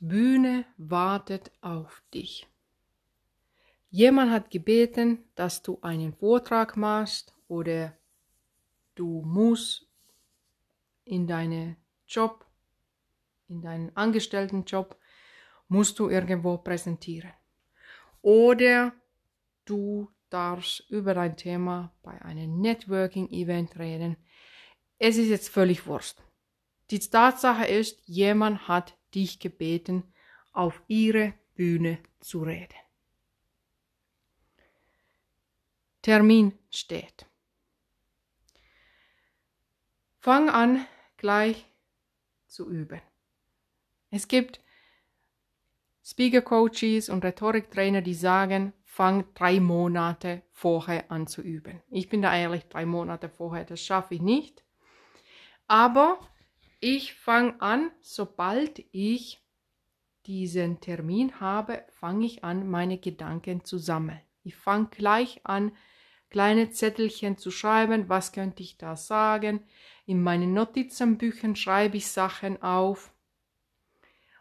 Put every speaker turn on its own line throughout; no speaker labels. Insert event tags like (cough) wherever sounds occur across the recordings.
Bühne wartet auf dich. Jemand hat gebeten, dass du einen Vortrag machst oder du musst in deinen Job, in deinen Angestelltenjob, musst du irgendwo präsentieren. Oder du darfst über dein Thema bei einem Networking-Event reden. Es ist jetzt völlig Wurst. Die Tatsache ist, jemand hat dich gebeten, auf ihre Bühne zu reden. Termin steht. Fang an, gleich zu üben. Es gibt Speaker Coaches und Rhetoriktrainer, die sagen, fang drei Monate vorher an zu üben. Ich bin da ehrlich, drei Monate vorher, das schaffe ich nicht. Aber ich fange an, sobald ich diesen Termin habe, fange ich an, meine Gedanken zu sammeln. Ich fange gleich an, kleine Zettelchen zu schreiben, was könnte ich da sagen. In meinen Notizenbüchern schreibe ich Sachen auf.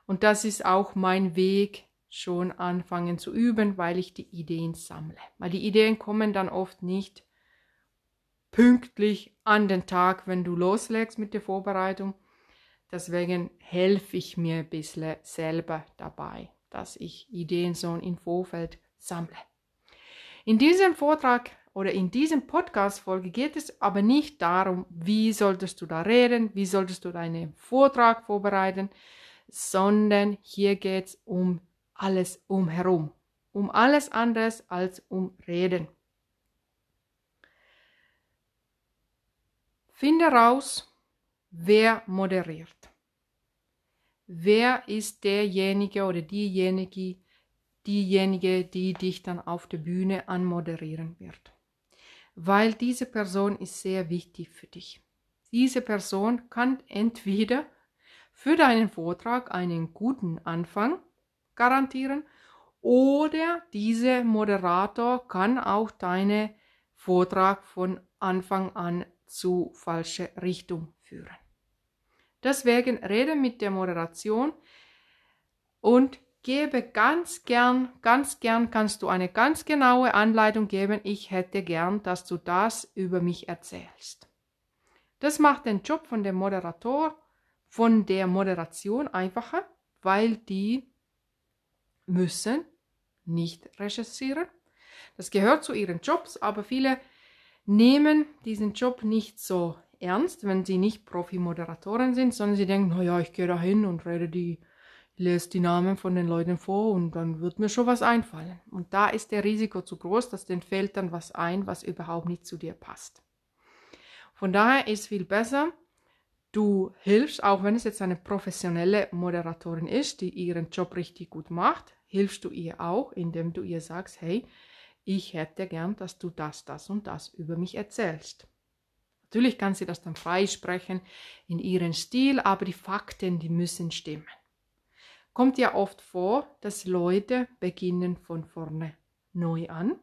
Und das ist auch mein Weg, schon anfangen zu üben, weil ich die Ideen sammle. Weil die Ideen kommen dann oft nicht pünktlich an den Tag, wenn du loslegst mit der Vorbereitung. Deswegen helfe ich mir ein bisschen selber dabei, dass ich Ideen so im Vorfeld sammle. In diesem Vortrag oder in diesem Podcast-Folge geht es aber nicht darum, wie solltest du da reden, wie solltest du deinen Vortrag vorbereiten, sondern hier geht es um alles umherum. Um alles anderes als um Reden. Finde raus, wer moderiert. Wer ist derjenige oder diejenige, diejenige, die dich dann auf der Bühne anmoderieren wird. Weil diese Person ist sehr wichtig für dich. Diese Person kann entweder für deinen Vortrag einen guten Anfang garantieren oder dieser Moderator kann auch deinen Vortrag von Anfang an zu falscher Richtung führen. Deswegen rede mit der Moderation und gebe ganz gern, ganz gern kannst du eine ganz genaue Anleitung geben. Ich hätte gern, dass du das über mich erzählst. Das macht den Job von dem Moderator, von der Moderation einfacher, weil die müssen nicht recherchieren. Das gehört zu ihren Jobs, aber viele nehmen diesen Job nicht so ernst, wenn sie nicht Profi-Moderatoren sind, sondern sie denken, naja, ich gehe da hin und rede die, lese die Namen von den Leuten vor und dann wird mir schon was einfallen. Und da ist der Risiko zu groß, dass denen fällt dann was ein, was überhaupt nicht zu dir passt. Von daher ist viel besser, du hilfst, auch wenn es jetzt eine professionelle Moderatorin ist, die ihren Job richtig gut macht, hilfst du ihr auch, indem du ihr sagst, hey, ich hätte gern, dass du das, das und das über mich erzählst. Natürlich kann sie das dann freisprechen in ihren Stil, aber die Fakten, die müssen stimmen. Kommt ja oft vor, dass Leute beginnen von vorne neu an.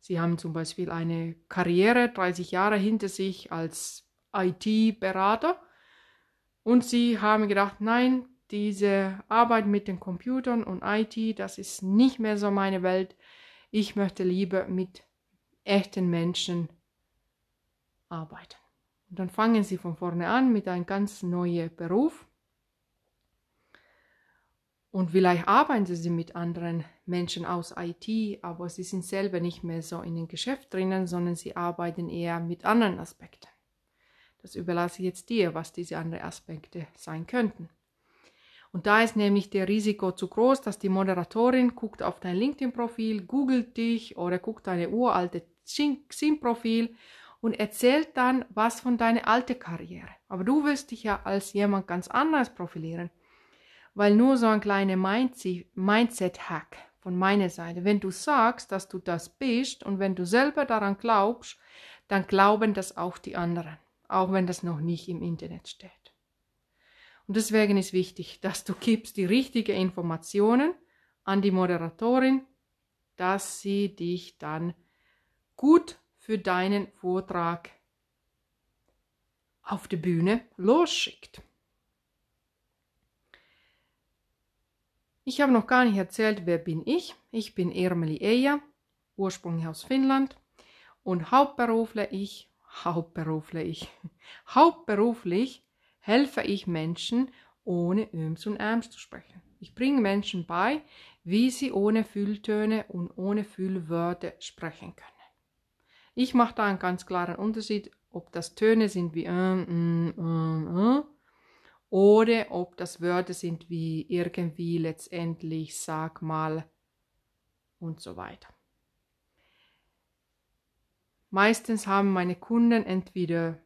Sie haben zum Beispiel eine Karriere, 30 Jahre hinter sich als IT-Berater und sie haben gedacht, nein, diese Arbeit mit den Computern und IT, das ist nicht mehr so meine Welt. Ich möchte lieber mit echten Menschen arbeiten. Und dann fangen sie von vorne an mit einem ganz neuen Beruf. Und vielleicht arbeiten sie mit anderen Menschen aus IT, aber sie sind selber nicht mehr so in dem Geschäft drinnen, sondern sie arbeiten eher mit anderen Aspekten. Das überlasse ich jetzt dir, was diese anderen Aspekte sein könnten. Und da ist nämlich der Risiko zu groß, dass die Moderatorin guckt auf dein LinkedIn-Profil, googelt dich oder guckt deine uralte Xing-Profil und erzählt dann was von deiner alten Karriere. Aber du willst dich ja als jemand ganz anders profilieren, weil nur so ein kleiner Mindset-Hack von meiner Seite. Wenn du sagst, dass du das bist und wenn du selber daran glaubst, dann glauben das auch die anderen, auch wenn das noch nicht im Internet steht. Und deswegen ist wichtig, dass du gibst die richtigen Informationen an die Moderatorin, dass sie dich dann gut für deinen Vortrag auf der Bühne losschickt. Ich habe noch gar nicht erzählt, wer bin ich. Ich bin Ermeli Eija, ursprünglich aus Finnland und hauptberuflich ich, hauptberuflich, (laughs) hauptberuflich helfe ich Menschen, ohne Öms und Äms zu sprechen. Ich bringe Menschen bei, wie sie ohne Fülltöne und ohne Füllwörter sprechen können. Ich mache da einen ganz klaren Unterschied, ob das Töne sind wie ähm, ähm, ähm, äh, oder ob das Wörter sind wie irgendwie letztendlich, sag mal und so weiter. Meistens haben meine Kunden entweder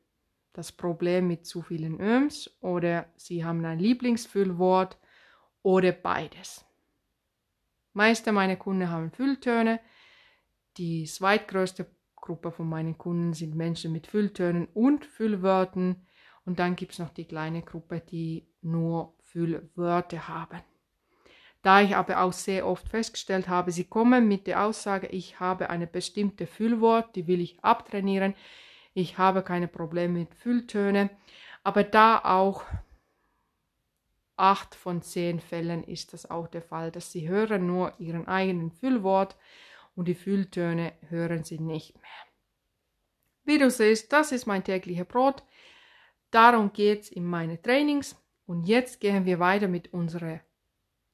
das Problem mit zu vielen Öms oder sie haben ein Lieblingsfüllwort oder beides. Meiste meiner Kunden haben Fülltöne. Die zweitgrößte Gruppe von meinen Kunden sind Menschen mit Fülltönen und Füllwörtern. Und dann gibt es noch die kleine Gruppe, die nur Füllwörter haben. Da ich aber auch sehr oft festgestellt habe, sie kommen mit der Aussage, ich habe eine bestimmte Füllwort, die will ich abtrainieren, ich habe keine Probleme mit Fülltönen, aber da auch acht von zehn Fällen ist das auch der Fall, dass sie hören nur ihren eigenen Füllwort und die Fülltöne hören sie nicht mehr. Wie du siehst, das ist mein täglicher Brot. Darum geht es in meinen Trainings. Und jetzt gehen wir weiter mit unserem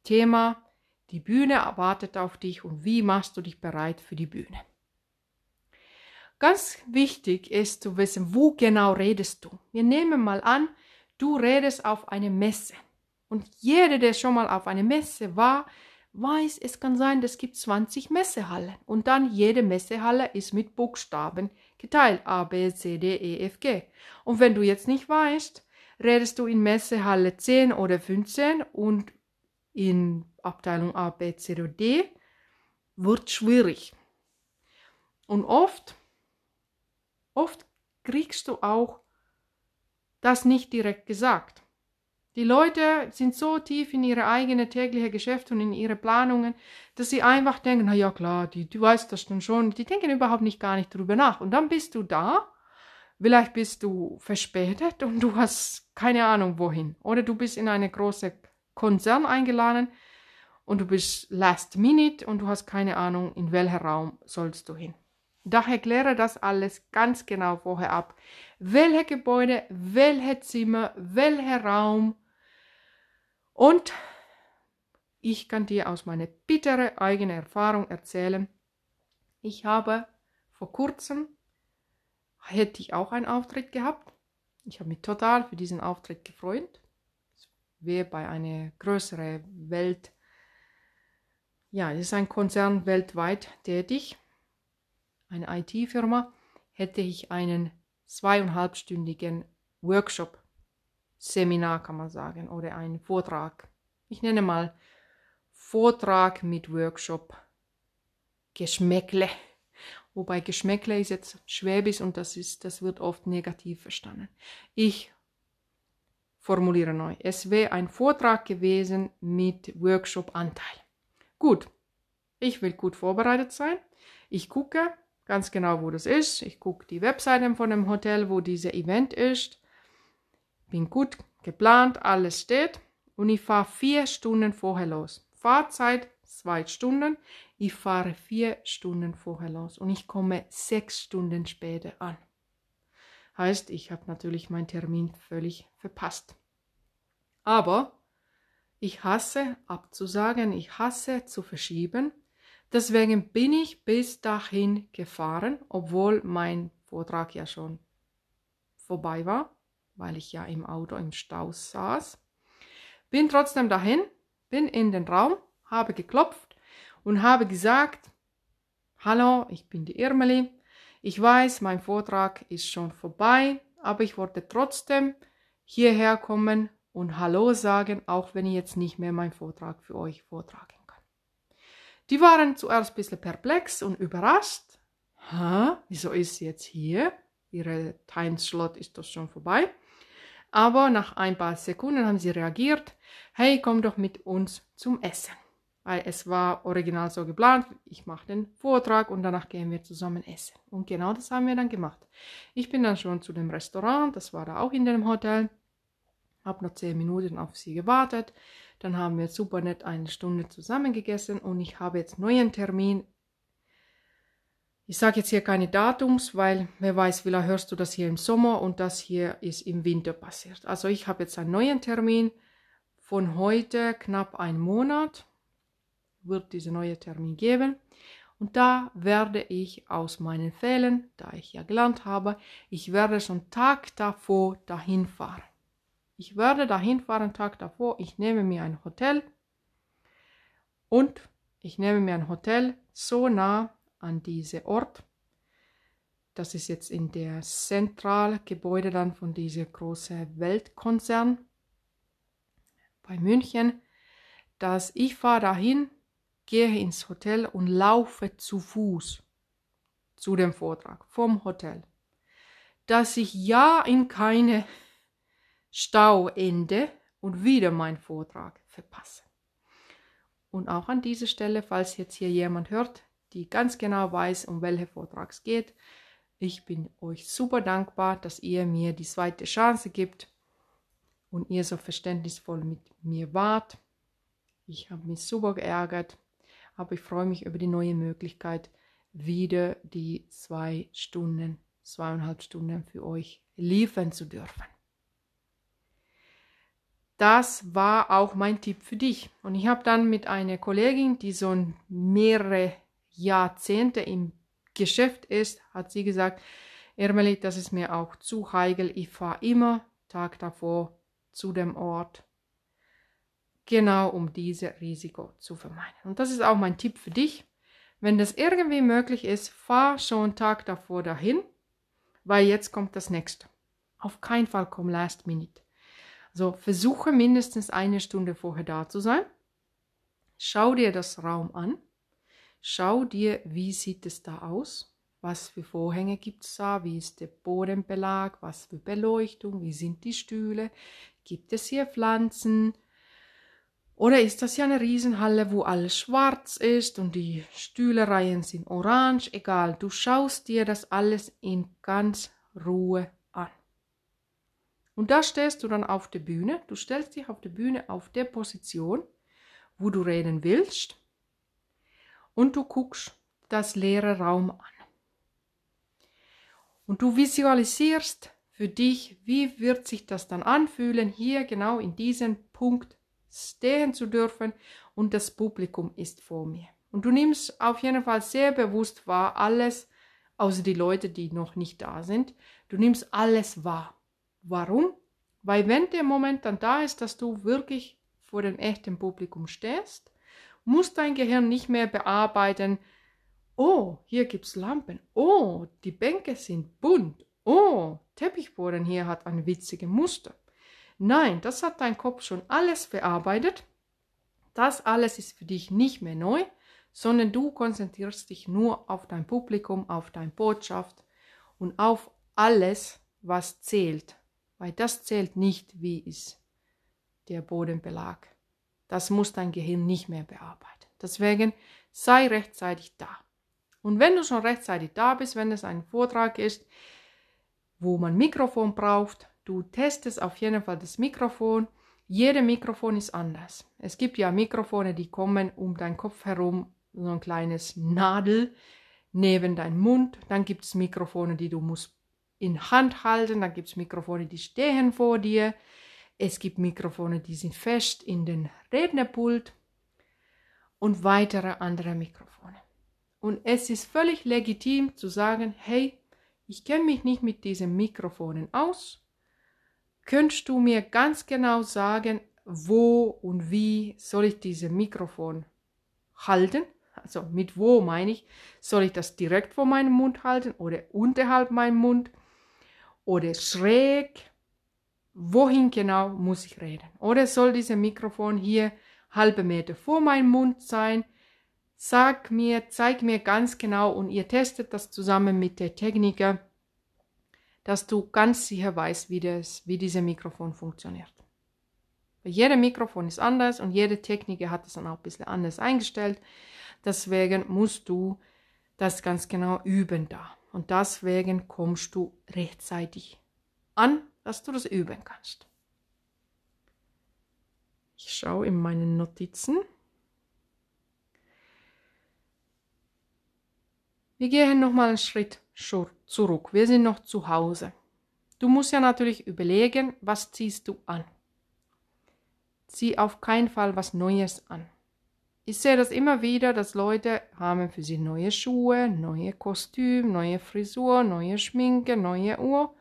Thema. Die Bühne erwartet auf dich und wie machst du dich bereit für die Bühne? Ganz wichtig ist zu wissen, wo genau redest du. Wir nehmen mal an, du redest auf einer Messe. Und jeder, der schon mal auf einer Messe war, weiß, es kann sein, es gibt 20 Messehallen. Und dann jede Messehalle ist mit Buchstaben geteilt. A, B, C, D, E, F, G. Und wenn du jetzt nicht weißt, redest du in Messehalle 10 oder 15 und in Abteilung A, B, C oder D, wird schwierig. Und oft, oft kriegst du auch das nicht direkt gesagt. Die Leute sind so tief in ihre eigene tägliche Geschäfte und in ihre Planungen, dass sie einfach denken, na ja klar, die, du weißt das dann schon. Die denken überhaupt nicht gar nicht drüber nach. Und dann bist du da, vielleicht bist du verspätet und du hast keine Ahnung wohin. Oder du bist in eine große Konzern eingeladen und du bist last minute und du hast keine Ahnung, in welcher Raum sollst du hin. Daher kläre das alles ganz genau vorher ab. Welche Gebäude, welche Zimmer, welcher Raum, und ich kann dir aus meiner bitteren eigenen Erfahrung erzählen, ich habe vor kurzem, hätte ich auch einen Auftritt gehabt. Ich habe mich total für diesen Auftritt gefreut. Es wäre bei einer größeren Welt, ja, es ist ein Konzern weltweit tätig, eine IT-Firma, hätte ich einen zweieinhalbstündigen Workshop Seminar kann man sagen oder ein Vortrag. Ich nenne mal Vortrag mit Workshop Geschmäckle. Wobei Geschmäckle ist jetzt Schwäbisch und das, ist, das wird oft negativ verstanden. Ich formuliere neu. Es wäre ein Vortrag gewesen mit Workshop-Anteil. Gut, ich will gut vorbereitet sein. Ich gucke ganz genau, wo das ist. Ich gucke die Webseiten von dem Hotel, wo dieser Event ist bin gut geplant, alles steht und ich fahre vier Stunden vorher los. Fahrzeit zwei Stunden, ich fahre vier Stunden vorher los und ich komme sechs Stunden später an. Heißt, ich habe natürlich meinen Termin völlig verpasst. Aber ich hasse abzusagen, ich hasse zu verschieben. Deswegen bin ich bis dahin gefahren, obwohl mein Vortrag ja schon vorbei war weil ich ja im Auto im Stau saß. Bin trotzdem dahin, bin in den Raum, habe geklopft und habe gesagt, Hallo, ich bin die Irmeli. Ich weiß, mein Vortrag ist schon vorbei, aber ich wollte trotzdem hierher kommen und Hallo sagen, auch wenn ich jetzt nicht mehr meinen Vortrag für euch vortragen kann. Die waren zuerst ein bisschen perplex und überrascht. Hä, wieso ist sie jetzt hier? Ihre Timeslot ist doch schon vorbei. Aber nach ein paar Sekunden haben sie reagiert, hey, komm doch mit uns zum Essen. Weil es war original so geplant, ich mache den Vortrag und danach gehen wir zusammen essen. Und genau das haben wir dann gemacht. Ich bin dann schon zu dem Restaurant, das war da auch in dem Hotel, Habe noch zehn Minuten auf sie gewartet. Dann haben wir super nett eine Stunde zusammen gegessen und ich habe jetzt neuen Termin. Ich sage jetzt hier keine Datums, weil wer weiß, vielleicht hörst du das hier im Sommer und das hier ist im Winter passiert. Also ich habe jetzt einen neuen Termin von heute knapp einen Monat wird dieser neue Termin geben. Und da werde ich aus meinen Fällen, da ich ja gelernt habe, ich werde schon Tag davor dahin fahren. Ich werde dahin fahren, Tag davor. Ich nehme mir ein Hotel und ich nehme mir ein Hotel so nah an diese Ort. Das ist jetzt in der Zentralgebäude dann von diesem großen Weltkonzern bei München, dass ich fahre dahin gehe ins Hotel und laufe zu Fuß zu dem Vortrag vom Hotel, dass ich ja in keine Stau ende und wieder meinen Vortrag verpasse. Und auch an dieser Stelle, falls jetzt hier jemand hört, die ganz genau weiß, um welche Vortrag es geht, ich bin euch super dankbar, dass ihr mir die zweite Chance gibt und ihr so verständnisvoll mit mir wart. Ich habe mich super geärgert aber ich freue mich über die neue Möglichkeit, wieder die zwei Stunden, zweieinhalb Stunden für euch liefern zu dürfen. Das war auch mein Tipp für dich. Und ich habe dann mit einer Kollegin, die so mehrere Jahrzehnte im Geschäft ist, hat sie gesagt, Ermeli, das ist mir auch zu heikel. Ich fahre immer Tag davor zu dem Ort genau um dieses Risiko zu vermeiden. Und das ist auch mein Tipp für dich. Wenn das irgendwie möglich ist, fahr schon Tag davor dahin, weil jetzt kommt das nächste. Auf keinen Fall komm last minute. Also versuche mindestens eine Stunde vorher da zu sein. Schau dir das Raum an. Schau dir, wie sieht es da aus? Was für Vorhänge gibt es da? Wie ist der Bodenbelag? Was für Beleuchtung? Wie sind die Stühle? Gibt es hier Pflanzen? Oder ist das ja eine Riesenhalle, wo alles schwarz ist und die Stühlereien sind orange? Egal, du schaust dir das alles in ganz Ruhe an. Und da stehst du dann auf der Bühne. Du stellst dich auf der Bühne auf der Position, wo du reden willst. Und du guckst das leere Raum an. Und du visualisierst für dich, wie wird sich das dann anfühlen, hier genau in diesem Punkt stehen zu dürfen und das Publikum ist vor mir. Und du nimmst auf jeden Fall sehr bewusst wahr alles, außer die Leute, die noch nicht da sind. Du nimmst alles wahr. Warum? Weil wenn der Moment dann da ist, dass du wirklich vor dem echten Publikum stehst, muss dein Gehirn nicht mehr bearbeiten, oh, hier gibt's Lampen, oh, die Bänke sind bunt, oh, Teppichboden hier hat ein witziges Muster. Nein, das hat dein Kopf schon alles verarbeitet. Das alles ist für dich nicht mehr neu, sondern du konzentrierst dich nur auf dein Publikum, auf deine Botschaft und auf alles, was zählt. Weil das zählt nicht, wie ist der Bodenbelag. Das muss dein Gehirn nicht mehr bearbeiten. Deswegen sei rechtzeitig da. Und wenn du schon rechtzeitig da bist, wenn es ein Vortrag ist, wo man Mikrofon braucht, Du testest auf jeden Fall das Mikrofon. Jede Mikrofon ist anders. Es gibt ja Mikrofone, die kommen um deinen Kopf herum, so ein kleines Nadel neben deinem Mund. Dann gibt es Mikrofone, die du musst in Hand halten. Dann gibt es Mikrofone, die stehen vor dir. Es gibt Mikrofone, die sind fest in den Rednerpult und weitere andere Mikrofone. Und es ist völlig legitim zu sagen, hey, ich kenne mich nicht mit diesen Mikrofonen aus. Könntest du mir ganz genau sagen, wo und wie soll ich dieses Mikrofon halten? Also mit wo meine ich? Soll ich das direkt vor meinem Mund halten oder unterhalb meinem Mund oder schräg? Wohin genau muss ich reden? Oder soll dieses Mikrofon hier halbe Meter vor meinem Mund sein? Sag mir, zeig mir ganz genau und ihr testet das zusammen mit der Techniker dass du ganz sicher weißt, wie, das, wie dieses Mikrofon funktioniert. Weil jeder Mikrofon ist anders und jede Techniker hat es dann auch ein bisschen anders eingestellt. Deswegen musst du das ganz genau üben da. Und deswegen kommst du rechtzeitig an, dass du das üben kannst. Ich schaue in meinen Notizen. Wir gehen nochmal einen Schritt zurück. Wir sind noch zu Hause. Du musst ja natürlich überlegen, was ziehst du an. Zieh auf keinen Fall was Neues an. Ich sehe das immer wieder, dass Leute haben für sie neue Schuhe, neue Kostüm, neue Frisur, neue Schminke, neue Uhr.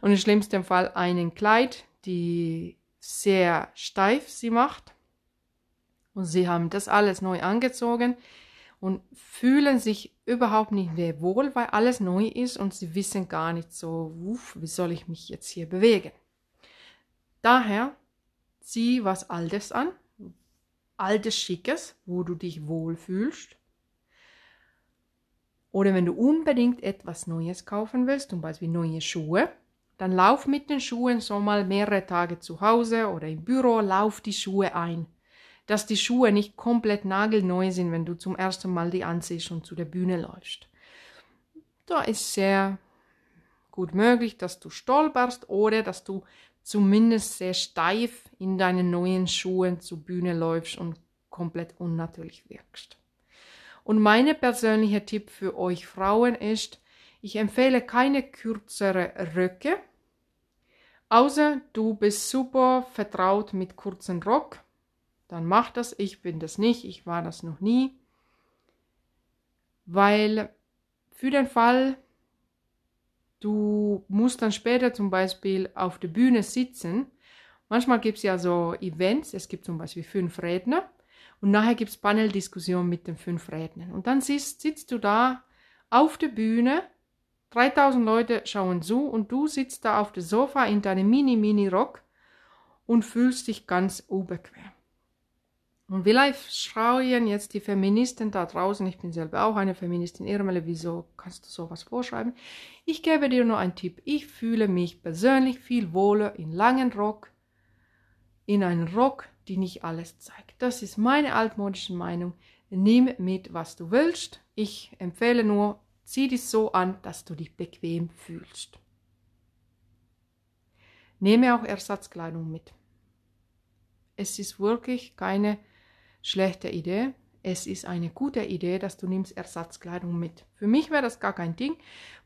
Und im schlimmsten Fall einen Kleid, die sehr steif sie macht. Und sie haben das alles neu angezogen und fühlen sich überhaupt nicht mehr wohl, weil alles neu ist und sie wissen gar nicht so, uff, wie soll ich mich jetzt hier bewegen. Daher zieh was Altes an, altes Schickes, wo du dich wohlfühlst. Oder wenn du unbedingt etwas Neues kaufen willst, zum Beispiel neue Schuhe, dann lauf mit den Schuhen so mal mehrere Tage zu Hause oder im Büro, lauf die Schuhe ein. Dass die Schuhe nicht komplett nagelneu sind, wenn du zum ersten Mal die anziehst und zu der Bühne läufst. Da ist sehr gut möglich, dass du stolperst oder dass du zumindest sehr steif in deinen neuen Schuhen zur Bühne läufst und komplett unnatürlich wirkst. Und mein persönlicher Tipp für euch Frauen ist, ich empfehle keine kürzere Röcke, außer du bist super vertraut mit kurzen Rock, dann mach das. Ich bin das nicht, ich war das noch nie. Weil für den Fall, du musst dann später zum Beispiel auf der Bühne sitzen. Manchmal gibt es ja so Events, es gibt zum Beispiel fünf Redner und nachher gibt es Paneldiskussionen mit den fünf Rednern. Und dann sitzt, sitzt du da auf der Bühne 3000 Leute schauen zu und du sitzt da auf dem Sofa in deinem Mini-Mini-Rock und fühlst dich ganz unbequem. Und vielleicht schreien jetzt die Feministen da draußen, ich bin selber auch eine Feministin, Irmele, wieso kannst du sowas vorschreiben? Ich gebe dir nur einen Tipp. Ich fühle mich persönlich viel wohler in langen Rock, in einen Rock, die nicht alles zeigt. Das ist meine altmodische Meinung. Nimm mit, was du willst. Ich empfehle nur, Zieh dich so an, dass du dich bequem fühlst. Nehme auch Ersatzkleidung mit. Es ist wirklich keine schlechte Idee. Es ist eine gute Idee, dass du nimmst Ersatzkleidung mit. Für mich wäre das gar kein Ding,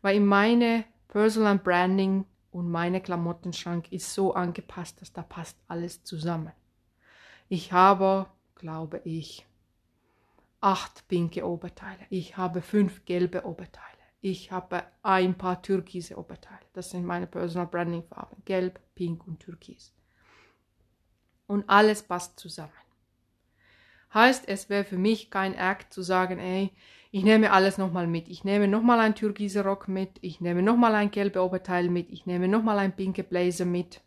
weil in meine Personal Branding und meine Klamottenschrank ist so angepasst, dass da passt alles zusammen. Ich habe, glaube ich, acht pinke Oberteile. Ich habe fünf gelbe Oberteile. Ich habe ein paar türkise Oberteile. Das sind meine Personal Branding Farben. Gelb, Pink und Türkis. Und alles passt zusammen. Heißt, es wäre für mich kein Act zu sagen, ey, ich nehme alles nochmal mit. Ich nehme nochmal ein türkise Rock mit. Ich nehme nochmal ein gelbe Oberteil mit. Ich nehme nochmal ein pinke Blazer mit.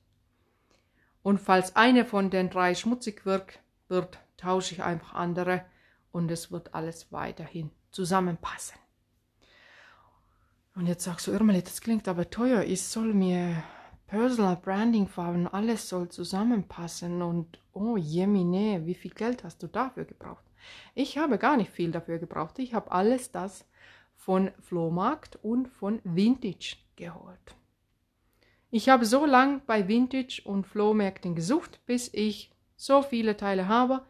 Und falls eine von den drei schmutzig wird, wird tausche ich einfach andere und es wird alles weiterhin zusammenpassen. Und jetzt sagst du, Irmeli, das klingt aber teuer. Ich soll mir Personal Branding Farben, alles soll zusammenpassen und oh jemine, wie viel Geld hast du dafür gebraucht? Ich habe gar nicht viel dafür gebraucht. Ich habe alles das von Flohmarkt und von Vintage geholt. Ich habe so lange bei Vintage und Flohmärkten gesucht, bis ich so viele Teile habe,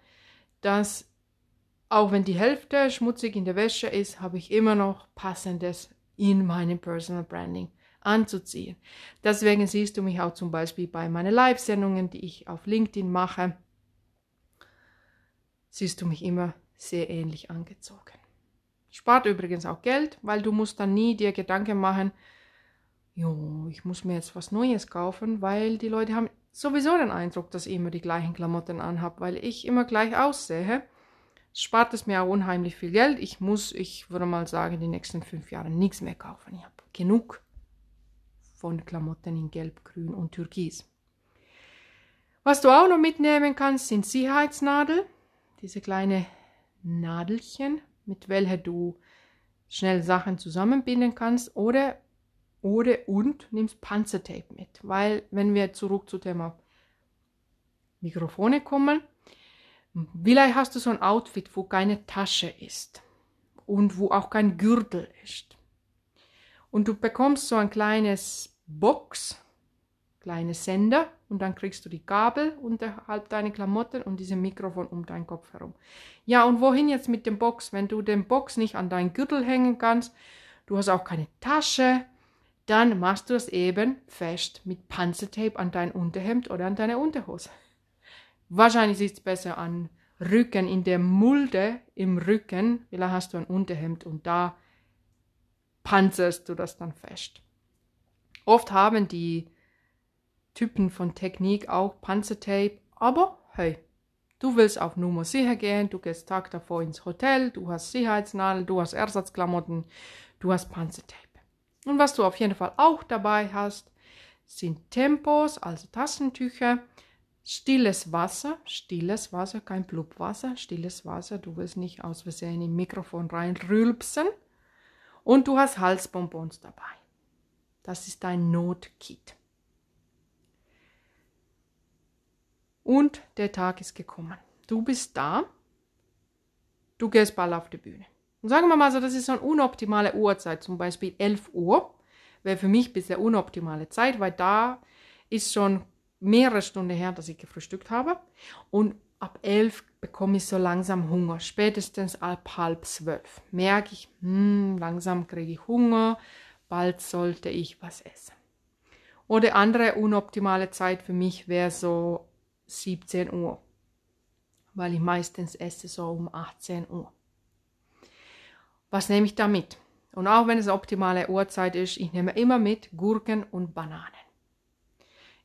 dass auch wenn die Hälfte schmutzig in der Wäsche ist, habe ich immer noch passendes in meinem Personal Branding anzuziehen. Deswegen siehst du mich auch zum Beispiel bei meinen Live-Sendungen, die ich auf LinkedIn mache, siehst du mich immer sehr ähnlich angezogen. Spart übrigens auch Geld, weil du musst dann nie dir Gedanken machen, jo, ich muss mir jetzt was Neues kaufen, weil die Leute haben sowieso den Eindruck, dass ich immer die gleichen Klamotten anhabe, weil ich immer gleich aussehe spart es mir auch unheimlich viel Geld. Ich muss, ich würde mal sagen, die nächsten fünf Jahre nichts mehr kaufen. Ich habe genug von Klamotten in Gelb, Grün und Türkis. Was du auch noch mitnehmen kannst, sind Sicherheitsnadeln. Diese kleine Nadelchen, mit welcher du schnell Sachen zusammenbinden kannst. Oder, oder und nimmst Panzertape mit. Weil, wenn wir zurück zum Thema Mikrofone kommen, Vielleicht hast du so ein Outfit, wo keine Tasche ist und wo auch kein Gürtel ist. Und du bekommst so ein kleines Box kleine Sender und dann kriegst du die Gabel unterhalb deiner Klamotten und diese Mikrofon um deinen Kopf herum. Ja, und wohin jetzt mit dem Box? Wenn du den Box nicht an deinen Gürtel hängen kannst, du hast auch keine Tasche, dann machst du es eben fest mit Panzertape an dein Unterhemd oder an deine Unterhose. Wahrscheinlich sieht es besser an Rücken, in der Mulde im Rücken, vielleicht hast du ein Unterhemd und da panzerst du das dann fest. Oft haben die Typen von Technik auch Panzertape, aber hey, du willst auf Nummer sicher gehen, du gehst Tag davor ins Hotel, du hast Sicherheitsnadeln, du hast Ersatzklamotten, du hast Panzertape. Und was du auf jeden Fall auch dabei hast, sind Tempos, also Taschentücher, Stilles Wasser, stilles Wasser, kein Blubwasser, stilles Wasser, du willst nicht aus Versehen im Mikrofon reinrülpsen. Und du hast Halsbonbons dabei. Das ist dein Notkit. Und der Tag ist gekommen. Du bist da, du gehst bald auf die Bühne. Und sagen wir mal so, das ist so eine unoptimale Uhrzeit, zum Beispiel 11 Uhr, wäre für mich bisher unoptimale Zeit, weil da ist schon mehrere Stunden her, dass ich gefrühstückt habe. Und ab elf bekomme ich so langsam Hunger. Spätestens ab halb zwölf merke ich, hm, langsam kriege ich Hunger, bald sollte ich was essen. Oder andere unoptimale Zeit für mich wäre so 17 Uhr, weil ich meistens esse so um 18 Uhr. Was nehme ich da mit? Und auch wenn es optimale Uhrzeit ist, ich nehme immer mit Gurken und Bananen.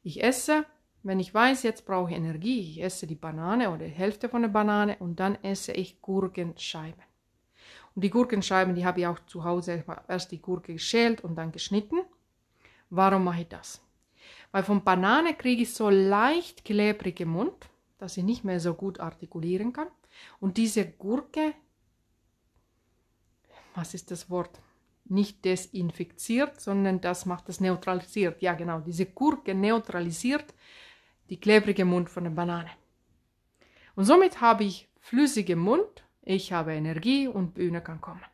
Ich esse, wenn ich weiß, jetzt brauche ich Energie, ich esse die Banane oder die Hälfte von der Banane und dann esse ich Gurkenscheiben. Und die Gurkenscheiben, die habe ich auch zu Hause erst die Gurke geschält und dann geschnitten. Warum mache ich das? Weil von Banane kriege ich so leicht klebrige Mund, dass ich nicht mehr so gut artikulieren kann. Und diese Gurke, was ist das Wort? nicht desinfiziert, sondern das macht das neutralisiert. Ja, genau, diese Gurke neutralisiert die klebrige Mund von der Banane. Und somit habe ich flüssige Mund, ich habe Energie und Bühne kann kommen.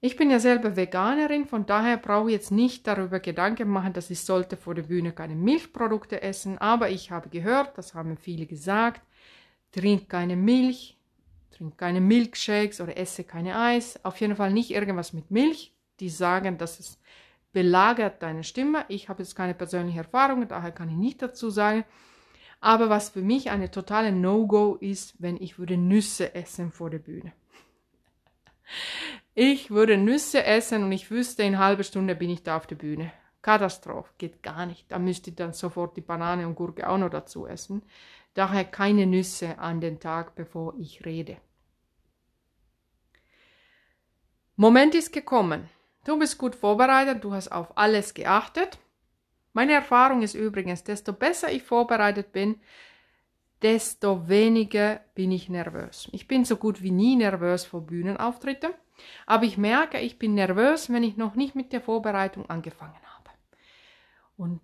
Ich bin ja selber Veganerin, von daher brauche ich jetzt nicht darüber Gedanken machen, dass ich sollte vor der Bühne keine Milchprodukte essen, aber ich habe gehört, das haben viele gesagt, trink keine Milch, Trink keine Milkshakes oder esse keine Eis. Auf jeden Fall nicht irgendwas mit Milch. Die sagen, dass es belagert deine Stimme. Ich habe jetzt keine persönliche Erfahrung, daher kann ich nicht dazu sagen. Aber was für mich eine totale No-Go ist, wenn ich würde Nüsse essen vor der Bühne. (laughs) Ich würde Nüsse essen und ich wüsste, in halben Stunde bin ich da auf der Bühne. Katastrophe, geht gar nicht. Da müsste ich dann sofort die Banane und Gurke auch noch dazu essen. Daher keine Nüsse an den Tag, bevor ich rede. Moment ist gekommen. Du bist gut vorbereitet, du hast auf alles geachtet. Meine Erfahrung ist übrigens, desto besser ich vorbereitet bin, desto weniger bin ich nervös. Ich bin so gut wie nie nervös vor Bühnenauftritten, aber ich merke, ich bin nervös, wenn ich noch nicht mit der Vorbereitung angefangen habe. Und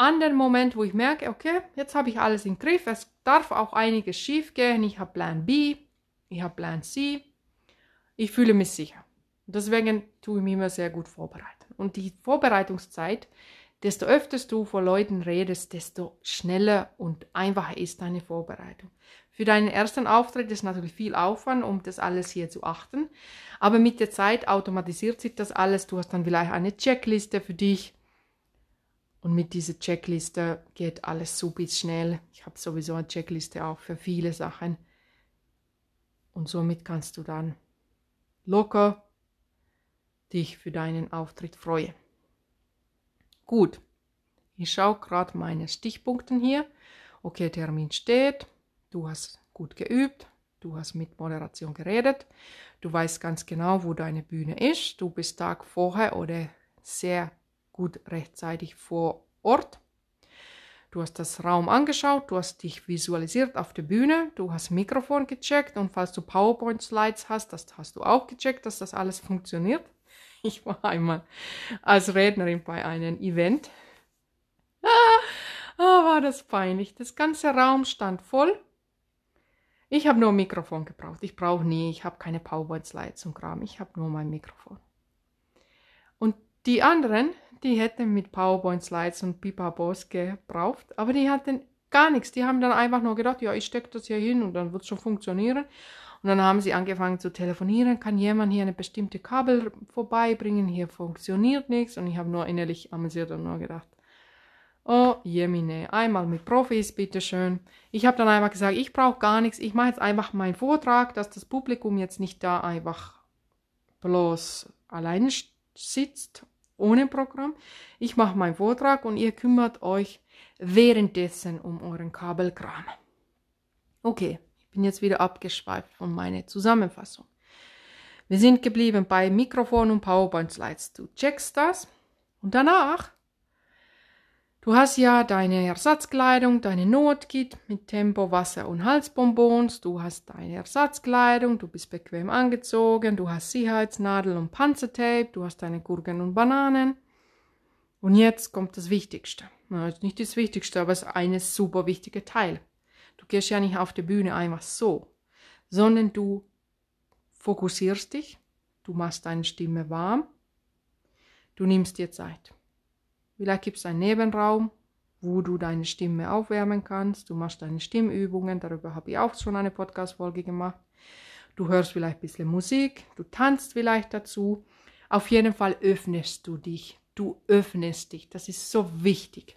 an den Moment, wo ich merke, okay, jetzt habe ich alles im Griff, es darf auch einiges schief gehen, ich habe Plan B, ich habe Plan C, ich fühle mich sicher. Deswegen tue ich mich immer sehr gut vorbereiten. Und die Vorbereitungszeit, desto öfter du vor Leuten redest, desto schneller und einfacher ist deine Vorbereitung. Für deinen ersten Auftritt ist natürlich viel Aufwand, um das alles hier zu achten. Aber mit der Zeit automatisiert sich das alles. Du hast dann vielleicht eine Checkliste für dich und mit dieser Checkliste geht alles super schnell. Ich habe sowieso eine Checkliste auch für viele Sachen. Und somit kannst du dann locker dich für deinen Auftritt freuen. Gut, ich schaue gerade meine Stichpunkte hier. Okay, Termin steht. Du hast gut geübt. Du hast mit Moderation geredet. Du weißt ganz genau, wo deine Bühne ist. Du bist Tag vorher oder sehr gut rechtzeitig vor Ort. Du hast das Raum angeschaut, du hast dich visualisiert auf der Bühne, du hast Mikrofon gecheckt und falls du PowerPoint-Slides hast, das hast du auch gecheckt, dass das alles funktioniert. (laughs) Ich war einmal als Rednerin bei einem Event. Ah, (laughs) ah, war das peinlich. Das ganze Raum stand voll. Ich habe nur ein Mikrofon gebraucht. Ich brauche nie, ich habe keine PowerPoint-Slides und Kram. Ich habe nur mein Mikrofon. Die anderen, die hätten mit PowerPoint-Slides und Pipabos gebraucht, aber die hatten gar nichts. Die haben dann einfach nur gedacht, ja, ich stecke das hier hin und dann wird es schon funktionieren. Und dann haben sie angefangen zu telefonieren, kann jemand hier eine bestimmte Kabel vorbeibringen, hier funktioniert nichts. Und ich habe nur innerlich amüsiert und nur gedacht, oh Jemine, einmal mit Profis, bitteschön. Ich habe dann einfach gesagt, ich brauche gar nichts, ich mache jetzt einfach meinen Vortrag, dass das Publikum jetzt nicht da einfach bloß alleine sitzt, ohne Programm. Ich mache meinen Vortrag und ihr kümmert euch währenddessen um euren Kabelkram. Okay, bin jetzt wieder abgeschweift von meiner Zusammenfassung. Wir sind geblieben bei Mikrofon und PowerPoint-Slides. Du checkst das und danach, du hast ja deine Ersatzkleidung, deine Notkit mit Tempo, Wasser und Halsbonbons, du hast deine Ersatzkleidung, du bist bequem angezogen, du hast Sicherheitsnadel und Panzertape, du hast deine Gurken und Bananen. Und jetzt kommt das Wichtigste. Na, nicht das Wichtigste, aber es ist ein super wichtiger Teil. Du gehst ja nicht auf die Bühne einfach so, sondern du fokussierst dich, du machst deine Stimme warm, du nimmst dir Zeit. Vielleicht gibt es einen Nebenraum, wo du deine Stimme aufwärmen kannst. Du machst deine Stimmübungen, darüber habe ich auch schon eine Podcast-Folge gemacht. Du hörst vielleicht ein bisschen Musik, du tanzt vielleicht dazu. Auf jeden Fall öffnest du dich. Du öffnest dich. Das ist so wichtig.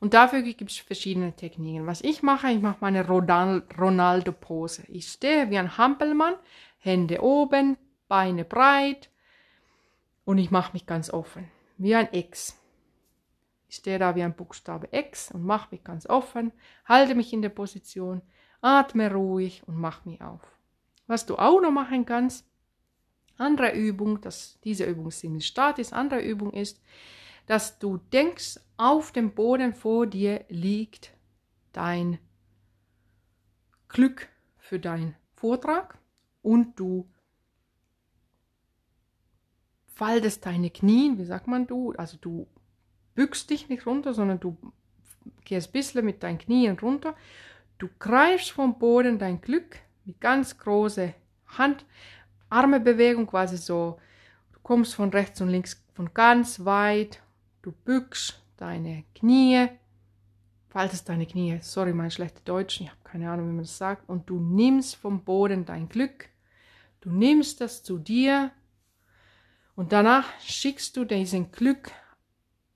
Und dafür gibt es verschiedene Techniken. Was ich mache, ich mache meine Ronaldo-Pose. Ich stehe wie ein Hampelmann, Hände oben, Beine breit und ich mache mich ganz offen, wie ein X. Ich stehe da wie ein Buchstabe X und mache mich ganz offen, halte mich in der Position, atme ruhig und mache mich auf. Was du auch noch machen kannst, andere Übung, dass diese Übung ziemlich statisch, andere Übung ist, dass du denkst, auf dem Boden vor dir liegt dein Glück für deinen Vortrag und du faltest deine Knie, wie sagt man du, also du bückst dich nicht runter, sondern du gehst ein bisschen mit deinen Knien runter. Du greifst vom Boden dein Glück mit ganz großer Hand, Armebewegung quasi so. Du kommst von rechts und links von ganz weit. Du bückst deine Knie, faltest deine Knie, sorry mein schlechter Deutsch, ich habe keine Ahnung, wie man das sagt, und du nimmst vom Boden dein Glück, du nimmst das zu dir. Und danach schickst du diesen Glück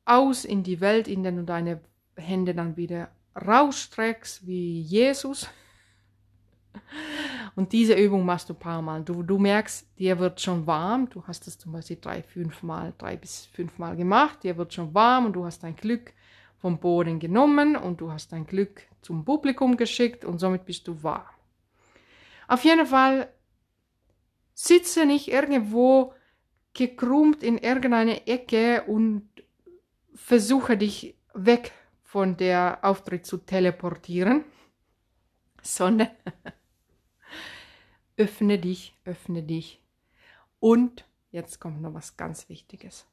aus in die Welt, in der du deine Hände dann wieder rausstreckst wie Jesus. (laughs) Und diese Übung machst du ein paar Mal. Du, du merkst, dir wird schon warm. Du hast das zum Beispiel drei, fünf Mal, drei bis fünf Mal gemacht. Dir wird schon warm und du hast dein Glück vom Boden genommen und du hast dein Glück zum Publikum geschickt und somit bist du warm. Auf jeden Fall sitze nicht irgendwo gekrümmt in irgendeine Ecke und versuche dich weg von der Auftritt zu teleportieren, (laughs) sondern (laughs) öffne dich, öffne dich. Und jetzt kommt noch was ganz Wichtiges.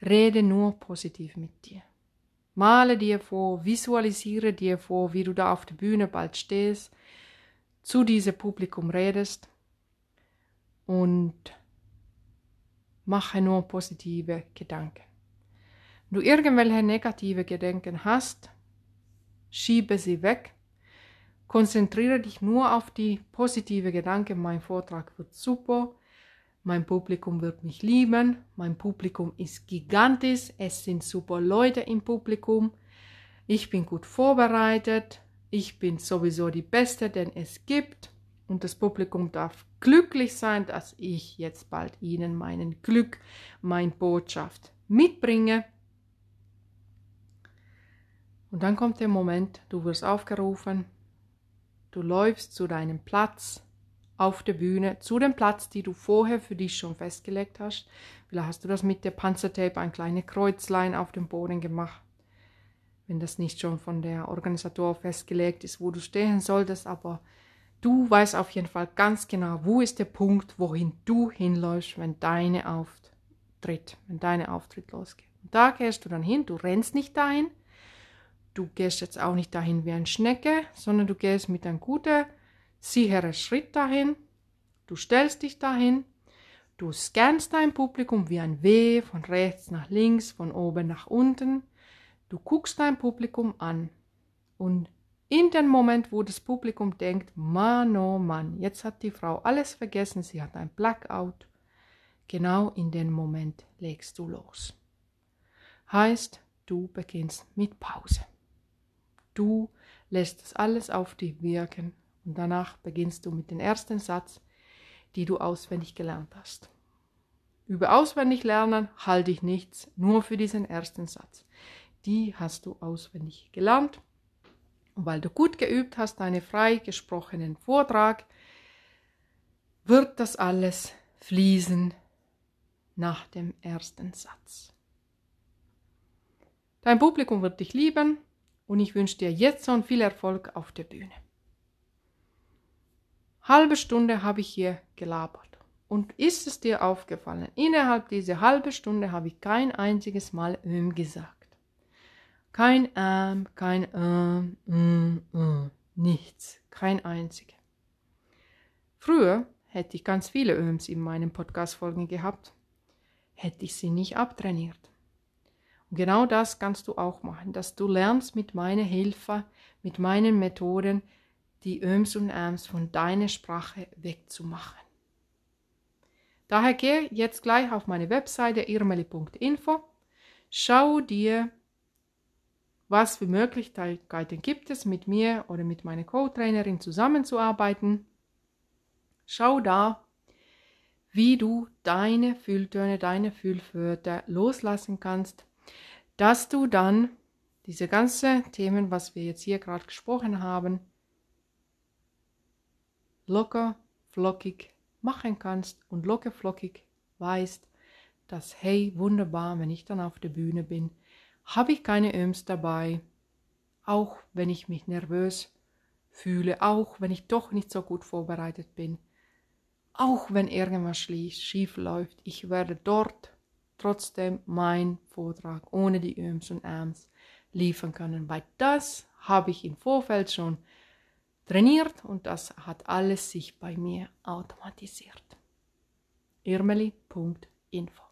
Rede nur positiv mit dir. Male dir vor, visualisiere dir vor, wie du da auf der Bühne bald stehst, zu diesem Publikum redest und mache nur positive Gedanken. Du irgendwelche negative Gedanken hast, schiebe sie weg Konzentriere dich nur auf die positive Gedanken. Mein Vortrag wird super. Mein Publikum wird mich lieben. Mein Publikum ist gigantisch. Es sind super Leute im Publikum. Ich bin gut vorbereitet. Ich bin sowieso die Beste, denn es gibt. Und das Publikum darf glücklich sein, dass ich jetzt bald ihnen meinen Glück, meine Botschaft mitbringe. Und dann kommt der Moment, du wirst aufgerufen, Du läufst zu deinem Platz auf der Bühne, zu dem Platz, die du vorher für dich schon festgelegt hast. Vielleicht hast du das mit der Panzertape ein kleines Kreuzlein auf dem Boden gemacht. Wenn das nicht schon von der Organisator festgelegt ist, wo du stehen solltest, aber du weißt auf jeden Fall ganz genau, wo ist der Punkt, wohin du hinläufst, wenn deine Auftritt, wenn deine Auftritt losgeht. Und da gehst du dann hin, du rennst nicht dahin, du gehst jetzt auch nicht dahin wie ein Schnecke, sondern du gehst mit einem guten, sicheren Schritt dahin. Du stellst dich dahin. Du scannst dein Publikum wie ein W von rechts nach links, von oben nach unten. Du guckst dein Publikum an und in dem Moment, wo das Publikum denkt, Mann, oh Mann, jetzt hat die Frau alles vergessen, sie hat ein Blackout, genau in dem Moment legst du los. Heißt, du beginnst mit Pause. Du lässt das alles auf dich wirken und danach beginnst du mit dem ersten Satz, die du auswendig gelernt hast. Über auswendig lernen halte ich nichts, nur für diesen ersten Satz. Die hast du auswendig gelernt. Und weil du gut geübt hast, deinen frei gesprochenen Vortrag, wird das alles fließen nach dem ersten Satz. Dein Publikum wird dich lieben und ich wünsche dir jetzt schon viel Erfolg auf der Bühne. Halbe Stunde habe ich hier gelabert. Und ist es dir aufgefallen, innerhalb dieser halben Stunde habe ich kein einziges Mal ähm gesagt. Kein ähm, kein ähm, ähm, ähm, nichts, kein einziger. Früher hätte ich ganz viele Öms in meinen Podcast-Folgen gehabt, hätte ich sie nicht abtrainiert. Und genau das kannst du auch machen, dass du lernst mit meiner Hilfe, mit meinen Methoden, die Öms und Äms von deiner Sprache wegzumachen. Daher geh jetzt gleich auf meine Webseite irmeli.info, schau dir, was für Möglichkeiten gibt es, mit mir oder mit meiner Co-Trainerin zusammenzuarbeiten. Schau da, wie du deine Fülltöne, deine Füllwörter loslassen kannst, dass du dann diese ganzen Themen, was wir jetzt hier gerade gesprochen haben, locker, flockig machen kannst und locker, flockig weißt, dass, hey, wunderbar, wenn ich dann auf der Bühne bin, habe ich keine Öms dabei, auch wenn ich mich nervös fühle, auch wenn ich doch nicht so gut vorbereitet bin, auch wenn irgendwas schief läuft, ich werde dort trotzdem meinen Vortrag ohne die Öms und Äms liefern können, weil das habe ich im Vorfeld schon trainiert und das hat alles sich bei mir automatisiert. irmeli.info